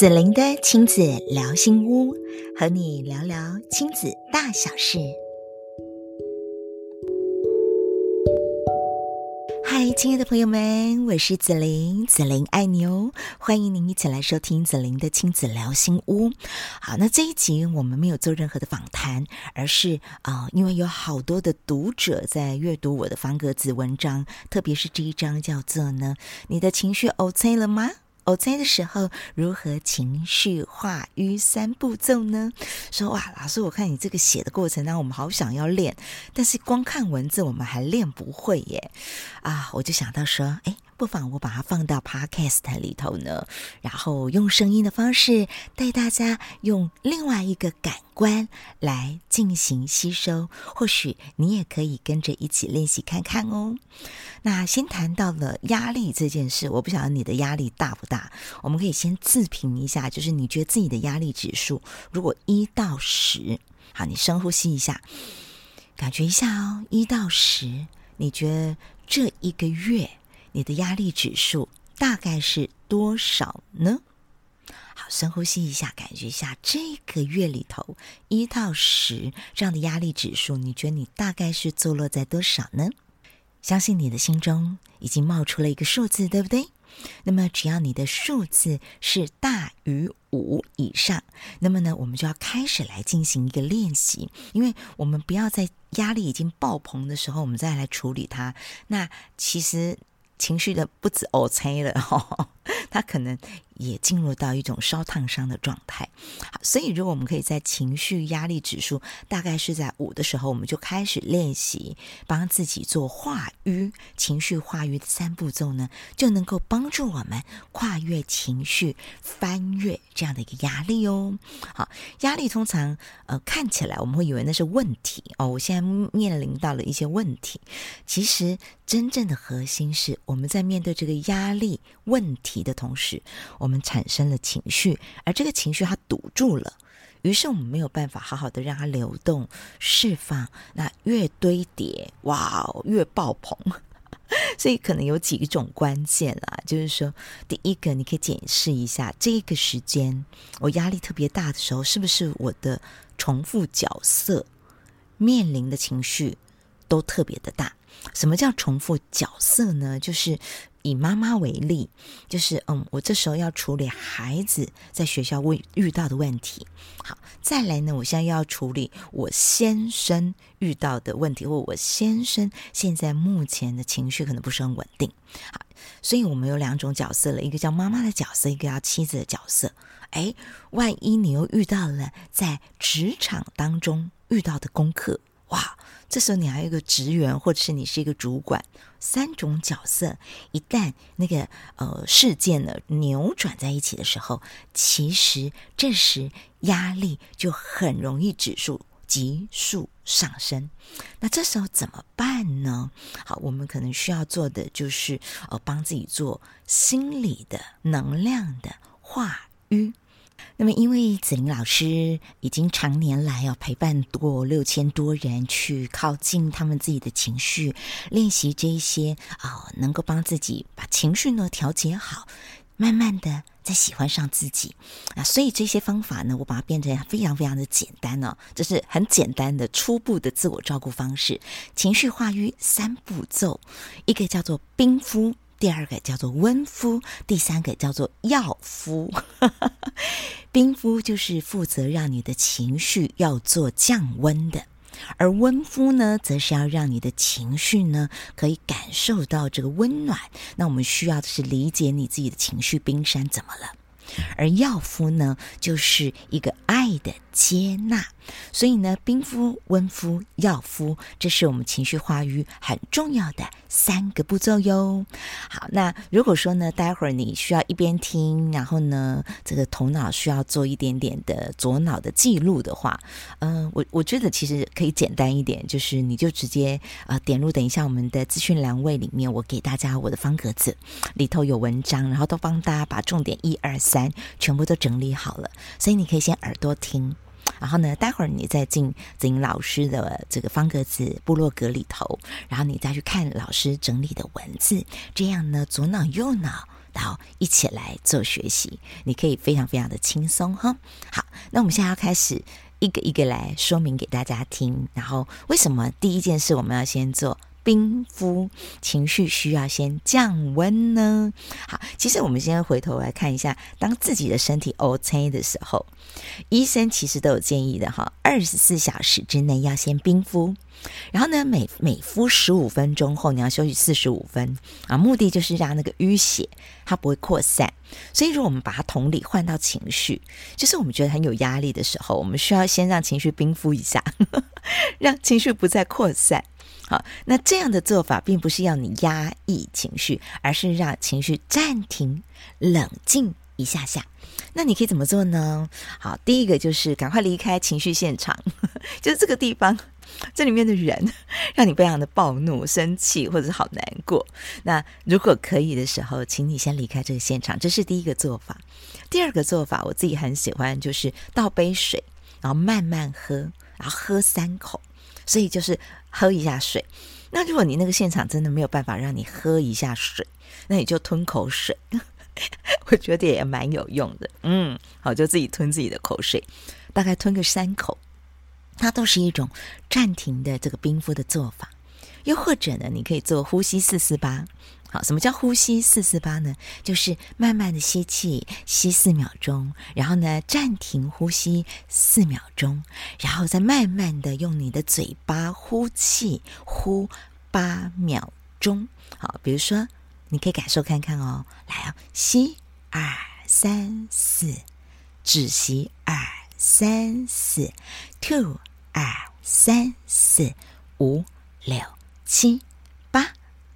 子琳的亲子聊心屋，和你聊聊亲子大小事。嗨，亲爱的朋友们，我是子琳，子琳爱你哦，欢迎您一起来收听子琳的亲子聊心屋。好，那这一集我们没有做任何的访谈，而是啊、因为有好多的读者在阅读我的方格子文章，特别是这一章叫做呢，你的情绪 OK 了吗？我在的时候，如何情绪化瘀三步骤呢？说哇，老师，我看你这个写的过程当中，我们好想要练，但是光看文字，我们还练不会耶。啊，我就想到说，哎。不妨我把它放到 Podcast 里头呢，然后用声音的方式带大家用另外一个感官来进行吸收。或许你也可以跟着一起练习看看哦。那先谈到了压力这件事，我不晓得你的压力大不大。我们可以先自评一下，就是你觉得自己的压力指数，如果一到十，好，你深呼吸一下，感觉一下哦，一到十，你觉得这一个月，你的压力指数大概是多少呢？好，深呼吸一下，感觉一下这个月里头一到十这样的压力指数，你觉得你大概是坐落在多少呢？相信你的心中已经冒出了一个数字，对不对？那么只要你的数字是大于五以上，那么呢，我们就要开始来进行一个练习，因为我们不要在压力已经爆棚的时候，我们再来处理它。那其实。情绪的不止 OK 了哈，他可能也进入到一种烧烫伤的状态。好，所以如果我们可以在情绪压力指数大概是在五的时候，我们就开始练习帮自己做化瘀、情绪化瘀的三步骤呢，就能够帮助我们跨越情绪、翻越这样的一个压力哦。好，压力通常呃看起来我们会以为那是问题哦，我现在面临到了一些问题，其实。真正的核心是我们在面对这个压力问题的同时，我我们产生了情绪，而这个情绪它堵住了，于是我们没有办法好好的让它流动释放。那越堆叠，哇，越爆棚。所以可能有几种关键啦，就是说，第一个你可以检视一下这个时间我压力特别大的时候，是不是我的重复角色面临的情绪都特别的大。什么叫重复角色呢？就是以妈妈为例，就是嗯，我这时候要处理孩子在学校会遇到的问题。好，再来呢，我现在要处理我先生遇到的问题，或我先生现在目前的情绪可能不是很稳定。好，所以我们有两种角色了，一个叫妈妈的角色，一个叫妻子的角色。哎，万一你又遇到了在职场当中遇到的功课，哇！这时候你还有一个职员，或者是你是一个主管，三种角色一旦那个呃事件呢扭转在一起的时候，其实这时压力就很容易指数急速上升。那这时候怎么办呢？好，我们可能需要做的就是呃帮自己做心理的能量的化瘀。那么，因为子玲老师已经常年来要陪伴过六千多人去靠近他们自己的情绪，练习这一些啊、哦，能够帮自己把情绪呢调节好，慢慢的再喜欢上自己啊，所以这些方法呢，我把它变成非常非常的简单哦，这是很简单的初步的自我照顾方式，情绪化瘀三步骤，一个叫做冰敷。第二个叫做温敷，第三个叫做药敷。冰敷就是负责让你的情绪要做降温的，而温敷呢，则是要让你的情绪呢可以感受到这个温暖。那我们需要的是理解你自己的情绪冰山怎么了，而药敷呢，就是一个爱的接纳。所以呢，冰敷、温敷、药敷，这是我们情绪化瘀很重要的三个步骤哟。好，那如果说呢，待会儿你需要一边听，然后呢，这个头脑需要做一点点的左脑的记录的话，嗯、我我觉得其实可以简单一点，就是你就直接呃点入，等一下我们的资讯栏位里面，我给大家我的方格子里头有文章，然后都帮大家把重点一二三全部都整理好了，所以你可以先耳朵听。然后呢，待会儿你再进子英老师的这个方格子部落格里头，然后你再去看老师整理的文字，这样呢，左脑右脑然后一起来做学习，你可以非常非常的轻松哈。好，那我们现在要开始一个一个来说明给大家听，然后为什么第一件事我们要先做？冰敷情绪需要先降温呢。好，其实我们先回头来看一下，当自己的身体 OK 的时候，医生其实都有建议的哈，二十四小时之内要先冰敷，然后呢，每每敷十五分钟后你要休息四十五分啊，目的就是让那个淤血它不会扩散。所以，如果我们把它同理换到情绪，就是我们觉得很有压力的时候，我们需要先让情绪冰敷一下，让情绪不再扩散。好，那这样的做法并不是要你压抑情绪，而是让情绪暂停、冷静一下下。那你可以怎么做呢？好，第一个就是赶快离开情绪现场，就是这个地方，这里面的人让你非常的暴怒、生气，或者是好难过。那如果可以的时候，请你先离开这个现场，这是第一个做法。第二个做法，我自己很喜欢，就是倒杯水，然后慢慢喝，然后喝三口。所以就是喝一下水。那如果你那个现场真的没有办法让你喝一下水，那你就吞口水。我觉得也蛮有用的。嗯，好，就自己吞自己的口水，大概吞个三口，它都是一种暂停的这个冰敷的做法。又或者呢，你可以做呼吸四四八。好，什么叫呼吸四四八呢？就是慢慢的吸气，吸四秒钟，然后呢暂停呼吸四秒钟，然后再慢慢的用你的嘴巴呼气，呼八秒钟。好，比如说你可以感受看看哦，来啊、哦，吸二三四，止吸二三四，two 二三四五六七。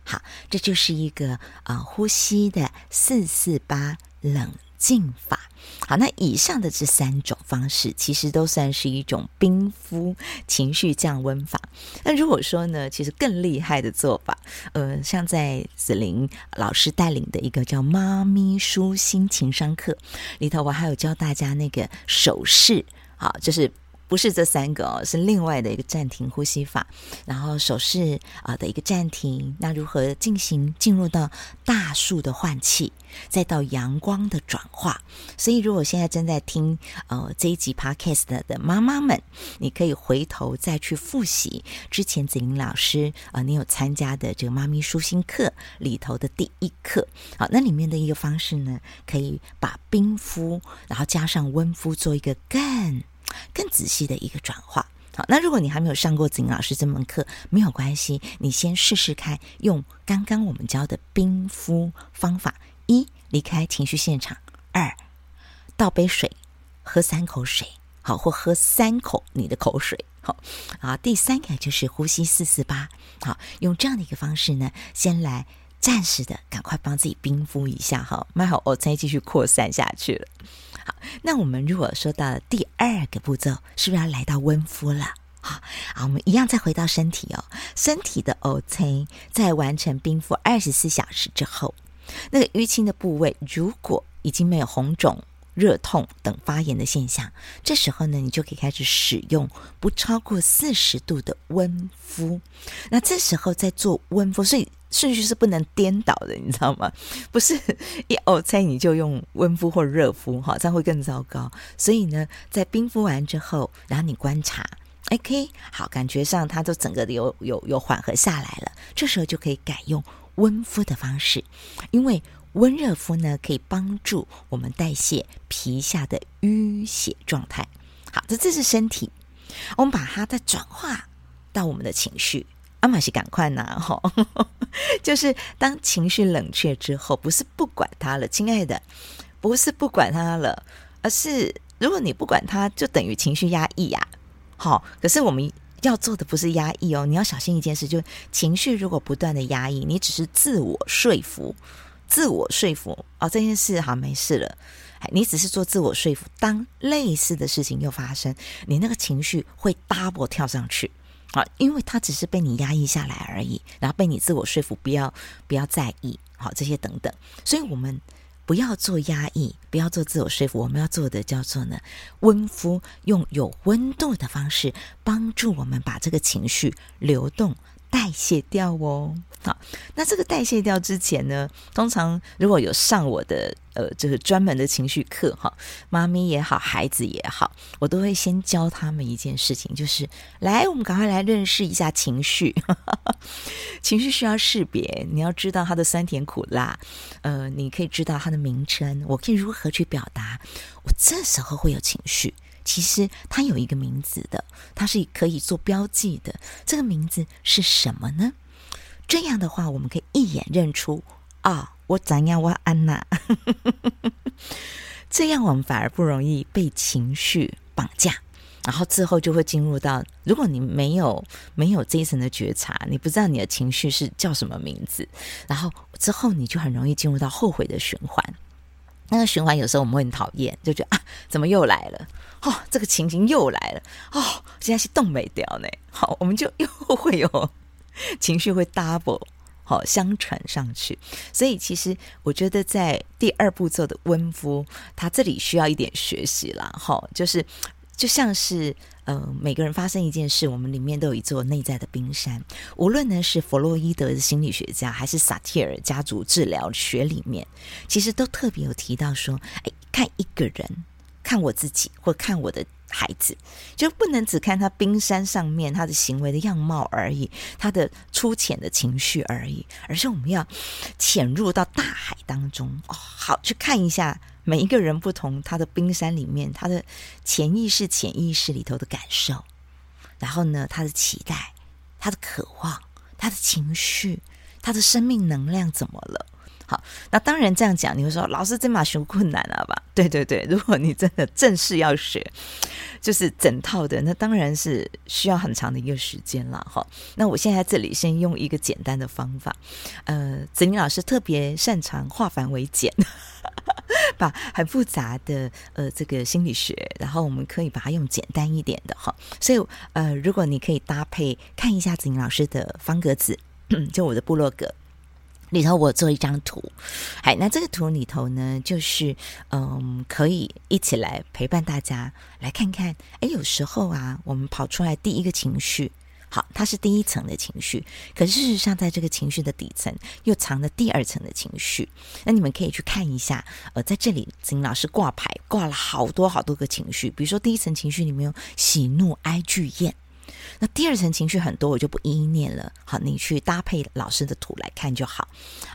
好，这就是一个啊、呼吸的四四八冷静法。好，那以上的这三种方式，其实都算是一种冰敷情绪降温法。那如果说呢，其实更厉害的做法，呃，像在子玲老师带领的一个叫“妈咪舒心情商课”里头，我还有教大家那个手势，好，就是。不是这三个哦，是另外的一个暂停呼吸法，然后手势啊的一个暂停。那如何进行进入到大树的换气，再到阳光的转化？所以，如果现在正在听呃这一集 Podcast 的妈妈们，你可以回头再去复习之前子玲老师啊、呃，你有参加的这个妈咪舒心课里头的第一课。好，那里面的一个方式呢，可以把冰敷，然后加上温敷，做一个更。更仔细的一个转化。好，那如果你还没有上过子玲老师这门课，没有关系，你先试试看，用刚刚我们教的冰敷方法：一、离开情绪现场；二、倒杯水，喝三口水，好，或喝三口你的口水，好，啊，第三个就是呼吸四四八，好，用这样的一个方式呢，先来暂时的赶快帮自己冰敷一下，哈，蛮好，我再继续扩散下去了。好，那我们如果说到了第二个步骤，是不是要来到温敷了？好，好，我们一样再回到身体哦，身体的 OK，在完成冰敷二十四小时之后，那个淤青的部位如果已经没有红肿、热痛等发炎的现象，这时候呢，你就可以开始使用不超过四十度的温敷。那这时候在做温敷，所以。顺序是不能颠倒的，你知道吗？不是一哦，猜你就用温敷或热敷，哈，这样会更糟糕。所以呢，在冰敷完之后，然后你观察，OK，好，感觉上它都整个有有有缓和下来了。这时候就可以改用温敷的方式，因为温热敷呢可以帮助我们代谢皮下的淤血状态。好，这这是身体，我们把它再转化到我们的情绪。阿玛西，赶快拿哈！就是当情绪冷却之后，不是不管它了，亲爱的，不是不管它了，而是如果你不管它，就等于情绪压抑呀。好，可是我们要做的不是压抑哦，你要小心一件事，就是情绪如果不断的压抑，你只是自我说服，自我说服哦，这件事好没事了，你只是做自我说服。当类似的事情又发生，你那个情绪会 double 跳上去。好，因为它只是被你压抑下来而已，然后被你自我说服，不要不要在意，好，这些等等，所以我们不要做压抑，不要做自我说服，我们要做的叫做呢温敷，用有温度的方式帮助我们把这个情绪流动代谢掉哦。好，那这个代谢掉之前呢，通常如果有上我的呃，就是专门的情绪课哈，妈咪也好，孩子也好，我都会先教他们一件事情，就是来，我们赶快来认识一下情绪。情绪需要识别，你要知道它的酸甜苦辣，呃，你可以知道它的名称，我可以如何去表达，我这时候会有情绪。其实它有一个名字的，它是可以做标记的。这个名字是什么呢？这样的话，我们可以一眼认出啊，我怎样，我安娜。这样我们反而不容易被情绪绑架，然后之后就会进入到，如果你没有没有这一层的觉察，你不知道你的情绪是叫什么名字，然后之后你就很容易进入到后悔的循环。那个循环有时候我们会很讨厌，就觉得啊，怎么又来了？哦，这个情形又来了。哦，现在是动没掉呢。好，我们就又会有情绪会 double 好相传上去。所以其实我觉得在第二步骤的温敷，它这里需要一点学习啦。哈，就是就像是。呃，每个人发生一件事，我们里面都有一座内在的冰山。无论呢是弗洛伊德的心理学家，还是萨提尔家族治疗学里面，其实都特别有提到说，哎，看一个人，看我自己，或看我的孩子，就不能只看他冰山上面他的行为的样貌而已，他的粗浅的情绪而已，而是我们要潜入到大海当中，哦，好去看一下。每一个人不同，他的冰山里面，他的潜意识、潜意识里头的感受，然后呢，他的期待、他的渴望、他的情绪、他的生命能量怎么了？好，那当然这样讲，你会说老师这么学困难了吧？对对对，如果你真的正式要学，就是整套的，那当然是需要很长的一个时间了哈。那我现在这里先用一个简单的方法，呃，子宁老师特别擅长化繁为简。把很复杂的呃这个心理学，然后我们可以把它用简单一点的哈。所以呃，如果你可以搭配看一下子宁老师的方格子，就我的部落格里头，我做一张图。哎，那这个图里头呢，就是嗯，可以一起来陪伴大家来看看。哎，有时候啊，我们跑出来第一个情绪。好，它是第一层的情绪，可事实上，在这个情绪的底层又藏着第二层的情绪。那你们可以去看一下，呃，在这里，金老师挂牌挂了好多好多个情绪，比如说第一层情绪里面有喜怒哀惧厌，那第二层情绪很多，我就不一一念了。好，你去搭配老师的图来看就好。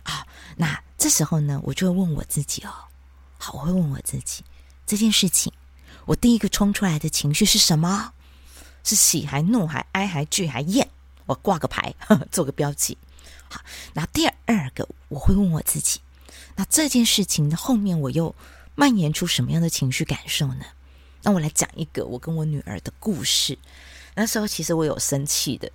啊，那这时候呢，我就会问我自己哦，好，我会问我自己这件事情，我第一个冲出来的情绪是什么？是喜还怒还哀还惧还厌？我挂个牌，呵 呵做个标记。好，那第二个我会问我自己：那这件事情的后面我又蔓延出什么样的情绪感受呢？那我来讲一个我跟我女儿的故事。那时候其实我有生气的。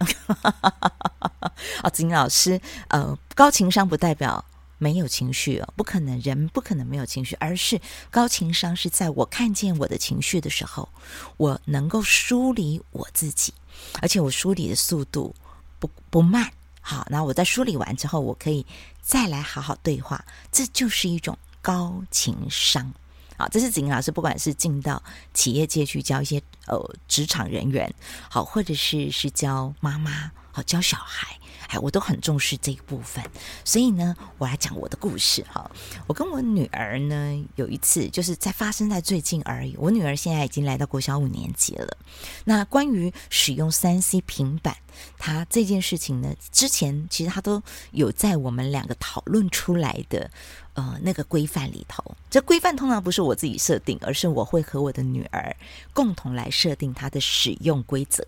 啊，子玲老师，呃，高情商不代表。没有情绪哦，不可能，人不可能没有情绪，而是高情商是在我看见我的情绪的时候，我能够梳理我自己，而且我梳理的速度不不慢。好，那我在梳理完之后，我可以再来好好对话，这就是一种高情商。好，这是子玲老师，不管是进到企业界去教一些呃职场人员，好，或者是是教妈妈，好，教小孩。哎，我都很重视这一部分，所以呢，我来讲我的故事哈。我跟我女儿呢，有一次就是在发生在最近而已。我女儿现在已经来到国小五年级了。那关于使用三 C 平板，她这件事情呢，之前其实她都有在我们两个讨论出来的呃那个规范里头。这规范通常不是我自己设定，而是我会和我的女儿共同来设定她的使用规则。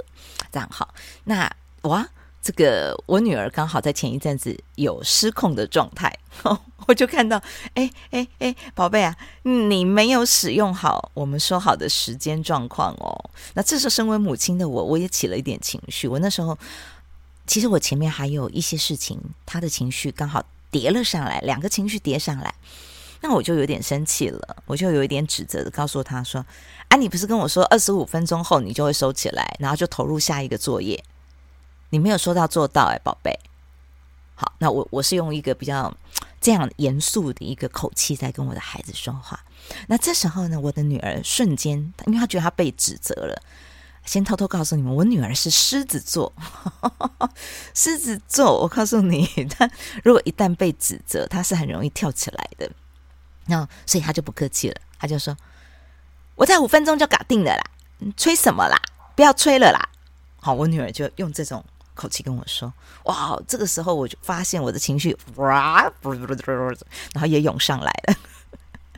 这样好，那我。这个我女儿刚好在前一阵子有失控的状态，我就看到，哎哎哎，宝贝啊，你没有使用好我们说好的时间状况哦。那这时候身为母亲的我，我也起了一点情绪。我那时候其实我前面还有一些事情，他的情绪刚好叠了上来，两个情绪叠上来，那我就有点生气了，我就有一点指责的告诉他说：“啊，你不是跟我说二十五分钟后你就会收起来，然后就投入下一个作业？”你没有说到做到哎，宝贝。好，那我我是用一个比较 这样严肃的一个口气在跟我的孩子说话。那这时候呢，我的女儿瞬间，因为她觉得她被指责了，先偷偷告诉你们，我女儿是狮子座，狮子座，我告诉你，她如果一旦被指责，她是很容易跳起来的。然后，所以她就不客气了，她就说：“我在五分钟就搞定了啦，你催什么啦？不要催了啦。”好，我女儿就用这种口气跟我说：“哇！”这个时候我就发现我的情绪哇，然后也涌上来了。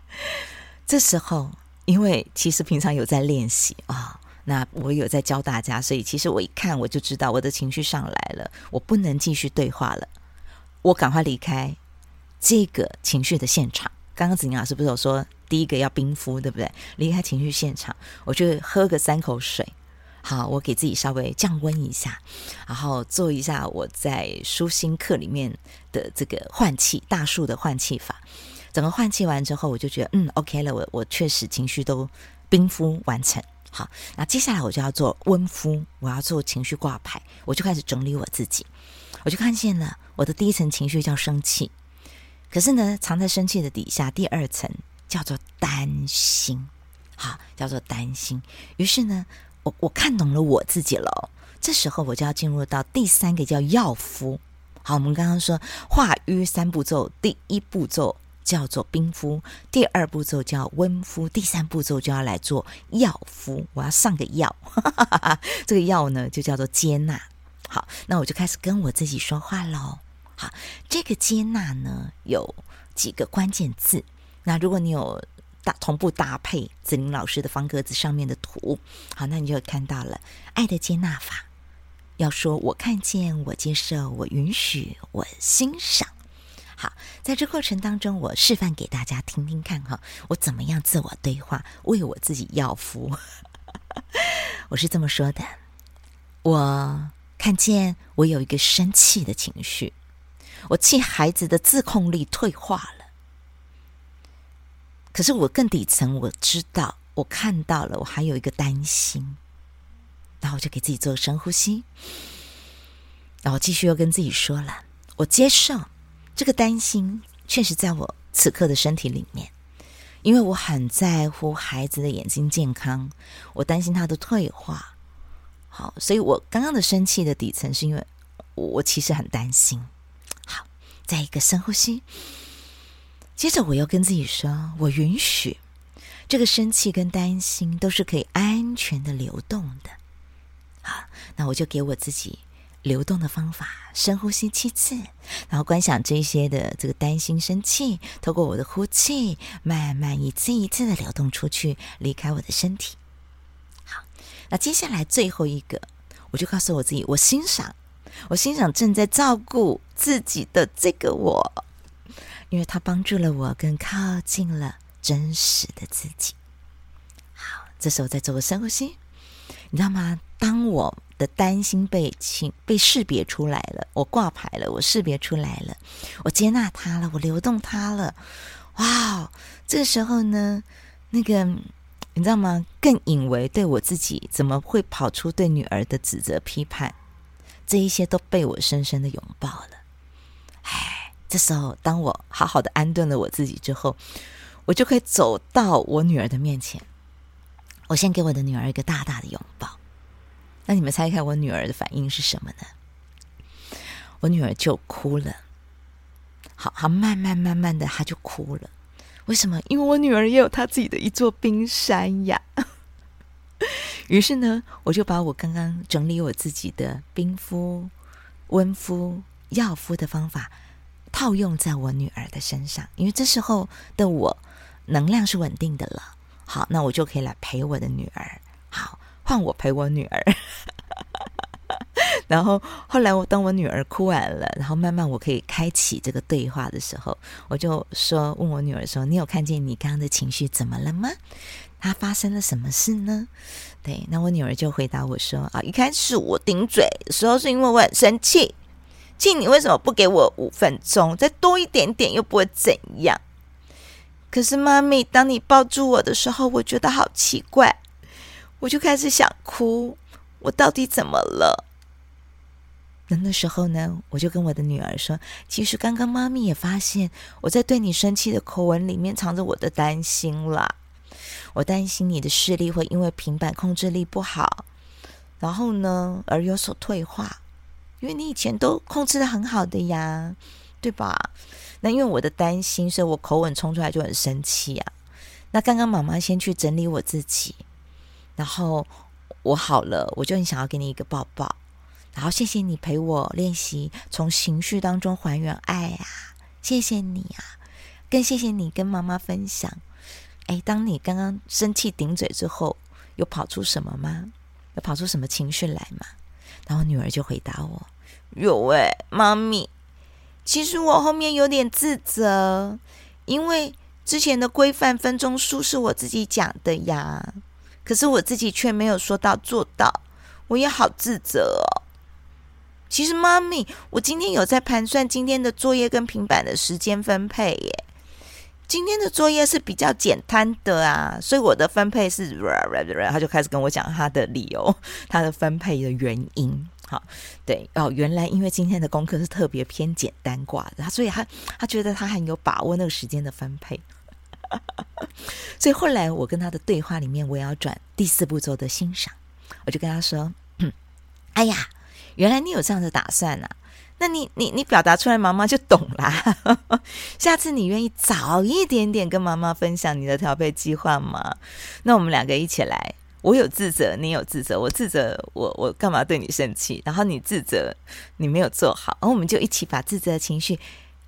这时候，因为其实平常有在练习啊。那我有在教大家，所以其实我一看我就知道我的情绪上来了，我不能继续对话了，我赶快离开这个情绪的现场。刚刚子宁老师不是有说第一个要冰敷，对不对？离开情绪现场，我就喝个三口水，好，我给自己稍微降温一下，然后做一下我在舒心课里面的这个换气大树的换气法。整个换气完之后，我就觉得嗯，OK 了，我我确实情绪都冰敷完成。好，那接下来我就要做温敷，我要做情绪挂牌，我就开始整理我自己，我就看见了我的第一层情绪叫生气，可是呢，藏在生气的底下，第二层叫做担心，好，叫做担心。于是呢，我看懂了我自己了，这时候我就要进入到第三个叫药敷。好，我们刚刚说化瘀三步骤，第一步骤。叫做冰敷，第二步骤叫温敷，第三步骤就要来做药敷。我要上个药，这个药呢就叫做接纳。好，那我就开始跟我自己说话喽。好，这个接纳呢有几个关键字。那如果你有搭同步搭配子玲老师的方格子上面的图，好，那你就看到了爱的接纳法。要说我看见，我接受，我允许，我欣赏。好，在这过程当中，我示范给大家听听看哈，我怎么样自我对话，为我自己要福。我是这么说的：我看见我有一个生气的情绪，我气孩子的自控力退化了。可是我更底层，我知道，我看到了，我还有一个担心。然后我就给自己做深呼吸，然后继续又跟自己说了：我接受。这个担心确实在我此刻的身体里面，因为我很在乎孩子的眼睛健康，我担心他的退化。好，所以我刚刚的生气的底层是因为我其实很担心。好，再一个深呼吸，接着我又跟自己说，我允许这个生气跟担心都是可以安全的流动的。好，那我就给我自己。流动的方法，深呼吸七次，然后观想这些的这个担心、生气，透过我的呼气，慢慢一次一次的流动出去，离开我的身体。好，那接下来最后一个，我就告诉我自己，我欣赏，我欣赏正在照顾自己的这个我，因为他帮助了我更靠近了真实的自己。好，这时候再做个深呼吸，你知道吗？当我的担心被清被识别出来了，我挂牌了，我识别出来了，我接纳它了，我流动它了，哇！这个时候呢，那个你知道吗？更以为对我自己怎么会跑出对女儿的指责批判，这一些都被我深深的拥抱了。哎，这时候当我好好的安顿了我自己之后，我就可以走到我女儿的面前，我先给我的女儿一个大大的拥抱。那你们猜一猜我女儿的反应是什么呢？我女儿就哭了，好好慢慢慢慢的，她就哭了。为什么？因为我女儿也有她自己的一座冰山呀。于是呢，我就把我刚刚整理我自己的冰敷、温敷、药敷的方法套用在我女儿的身上，因为这时候的我能量是稳定的了。好，那我就可以来陪我的女儿。好。换我陪我女儿，然后后来我当我女儿哭完了，然后慢慢我可以开启这个对话的时候，我就说问我女儿说：“你有看见你刚刚的情绪怎么了吗？她发生了什么事呢？”对，那我女儿就回答我说：“啊，一开始我顶嘴的时候是因为我很生气，气你为什么不给我五分钟，再多一点点又不会怎样？可是妈咪，当你抱住我的时候，我觉得好奇怪。”我就开始想哭，我到底怎么了？那那时候呢，我就跟我的女儿说：“其实刚刚妈咪也发现我在对你生气的口吻里面藏着我的担心啦。我担心你的视力会因为平板控制力不好，然后呢而有所退化，因为你以前都控制的很好的呀，对吧？那因为我的担心，所以我口吻冲出来就很生气啊。那刚刚妈妈先去整理我自己，然后我好了，我就很想要给你一个抱抱，然后谢谢你陪我练习从情绪当中还原爱啊，谢谢你啊，更谢谢你跟妈妈分享。哎，当你刚刚生气顶嘴之后，有跑出什么吗？有跑出什么情绪来吗？然后女儿就回答我：有哎，妈咪，其实我后面有点自责，因为。之前的规范分钟数是我自己讲的呀，可是我自己却没有说到做到，我也好自责哦。其实妈咪，我今天有在盘算今天的作业跟平板的时间分配耶。今天的作业是比较简单的啊，所以我的分配是，他就开始跟我讲他的理由，他的分配的原因。好，对哦，原来因为今天的功课是特别偏简单挂的，所以他他觉得他很有把握那个时间的分配。所以后来我跟他的对话里面，我也要转第四步骤的欣赏。我就跟他说：“ 哎呀，原来你有这样的打算啊？那你你你表达出来，妈妈就懂啦。下次你愿意早一点点跟妈妈分享你的调配计划吗？那我们两个一起来。我有自责，你有自责。我自责我，我干嘛对你生气？然后你自责你没有做好，然后我们就一起把自责的情绪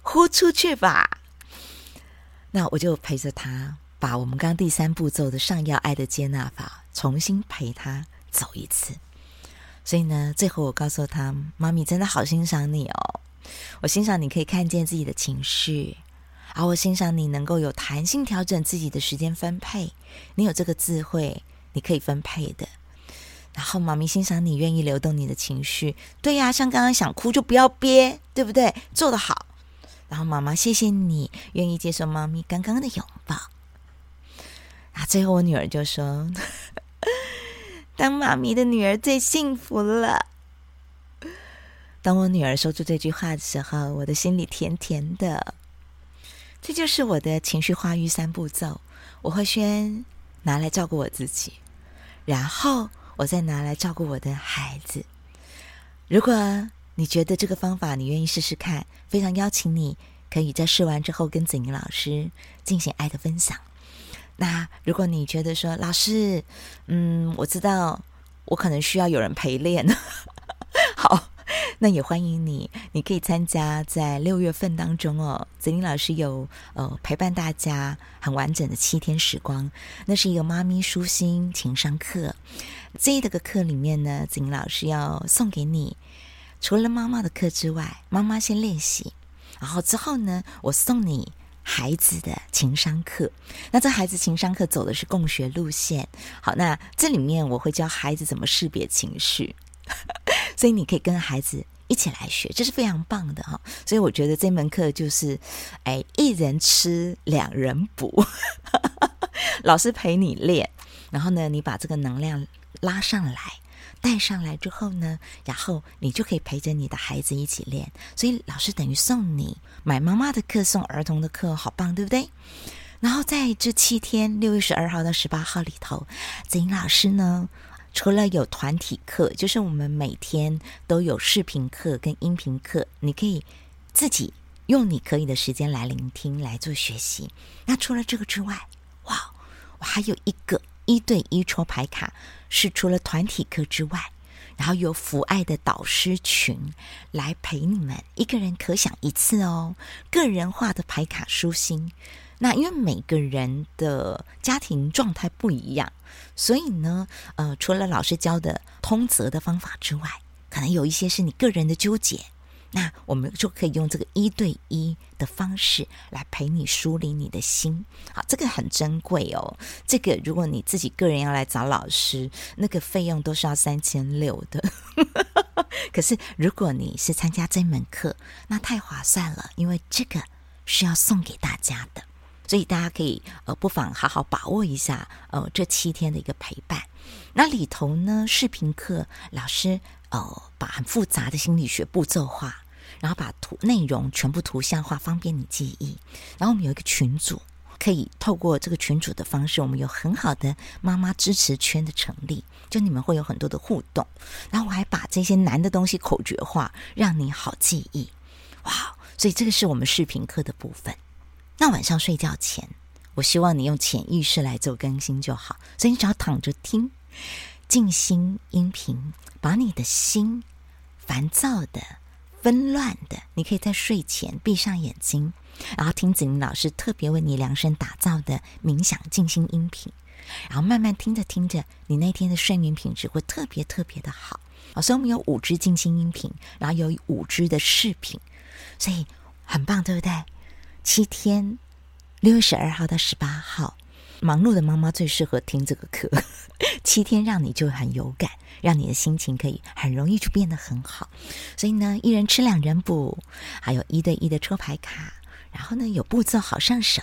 呼出去吧。”那我就陪着他，把我们刚第三步骤的上要爱的接纳法重新陪他走一次。所以呢，最后我告诉他：“妈咪真的好欣赏你哦，我欣赏你可以看见自己的情绪，而我欣赏你能够有弹性调整自己的时间分配，你有这个智慧，你可以分配的。然后妈咪欣赏你愿意流动你的情绪，对呀，像刚刚想哭就不要憋，对不对？做得好。”然后妈妈，谢谢你愿意接受妈咪刚刚的拥抱。啊，最后我女儿就说：“当妈咪的女儿最幸福了。”当我女儿说出这句话的时候，我的心里甜甜的。这就是我的情绪化育三步骤。我会先拿来照顾我自己，然后我再拿来照顾我的孩子。如果你觉得这个方法你愿意试试看，非常邀请你可以在试完之后跟子玲老师进行爱的分享。那如果你觉得说老师，嗯，我知道我可能需要有人陪练，好，那也欢迎你，你可以参加在六月份当中哦，子玲老师有呃陪伴大家很完整的七天时光，那是一个妈咪舒心情商课。这一个课里面呢，子玲老师要送给你。除了妈妈的课之外，妈妈先练习，然后之后呢，我送你孩子的情商课。那这孩子情商课走的是共学路线。好，那这里面我会教孩子怎么识别情绪，所以你可以跟孩子一起来学，这是非常棒的哈。所以我觉得这门课就是，哎，一人吃，两人补，老师陪你练，然后呢，你把这个能量拉上来。带上来之后呢，然后你就可以陪着你的孩子一起练。所以老师等于送你买妈妈的课，送儿童的课，好棒，对不对？然后在这七天，六月十二号到十八号里头，子英老师呢，除了有团体课，就是我们每天都有视频课跟音频课，你可以自己用你可以的时间来聆听来做学习。那除了这个之外，哇，我还有一个。一对一抽牌卡是除了团体课之外，然后有父爱的导师群来陪你们，一个人可享一次哦。个人化的排卡舒心，那因为每个人的家庭状态不一样，所以呢，呃，除了老师教的通则的方法之外，可能有一些是你个人的纠结。那我们就可以用这个一对一的方式来陪你梳理你的心，好，这个很珍贵哦。这个如果你自己个人要来找老师，那个费用都是要三千六的。可是如果你是参加这门课，那太划算了，因为这个是要送给大家的，所以大家可以呃不妨好好把握一下呃这七天的一个陪伴。那里头呢，视频课老师。哦，把很复杂的心理学步骤化，然后把图内容全部图像化，方便你记忆。然后我们有一个群组，可以透过这个群组的方式，我们有很好的妈妈支持圈的成立，就你们会有很多的互动。然后我还把这些难的东西口诀化，让你好记忆。哇，所以这个是我们视频课的部分。那晚上睡觉前，我希望你用潜意识来做更新就好。所以你只要躺着听静心音频，把你的心烦躁的、纷乱的，你可以在睡前闭上眼睛，然后听子宁老师特别为你量身打造的冥想静心音频，然后慢慢听着听着，你那天的睡眠品质会特别特别的好。好，所以我们有五支静心音频，然后有五支的视频，所以很棒，对不对？七天，六月十二号到十八号，忙碌的妈妈最适合听这个课。七天让你就很有感，让你的心情可以很容易就变得很好。所以呢，一人吃两人补，还有一对一的抽牌卡，然后呢有步骤好上手，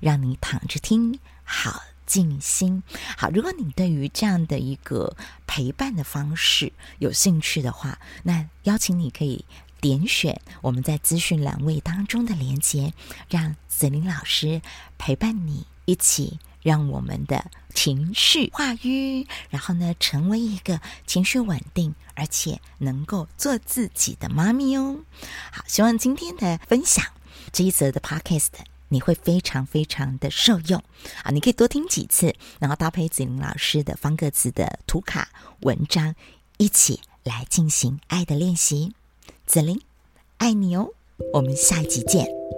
让你躺着听好静心。好，如果你对于这样的一个陪伴的方式有兴趣的话，那邀请你可以。点选我们在资讯栏位当中的连接，让子玲老师陪伴你，一起让我们的情绪化瘀，然后呢，成为一个情绪稳定而且能够做自己的妈咪哦。好，希望今天的分享这一则的 podcast 你会非常非常的受用啊！你可以多听几次，然后搭配子玲老师的方格子的图卡文章，一起来进行爱的练习。子玲，爱你哦！我们下一集见。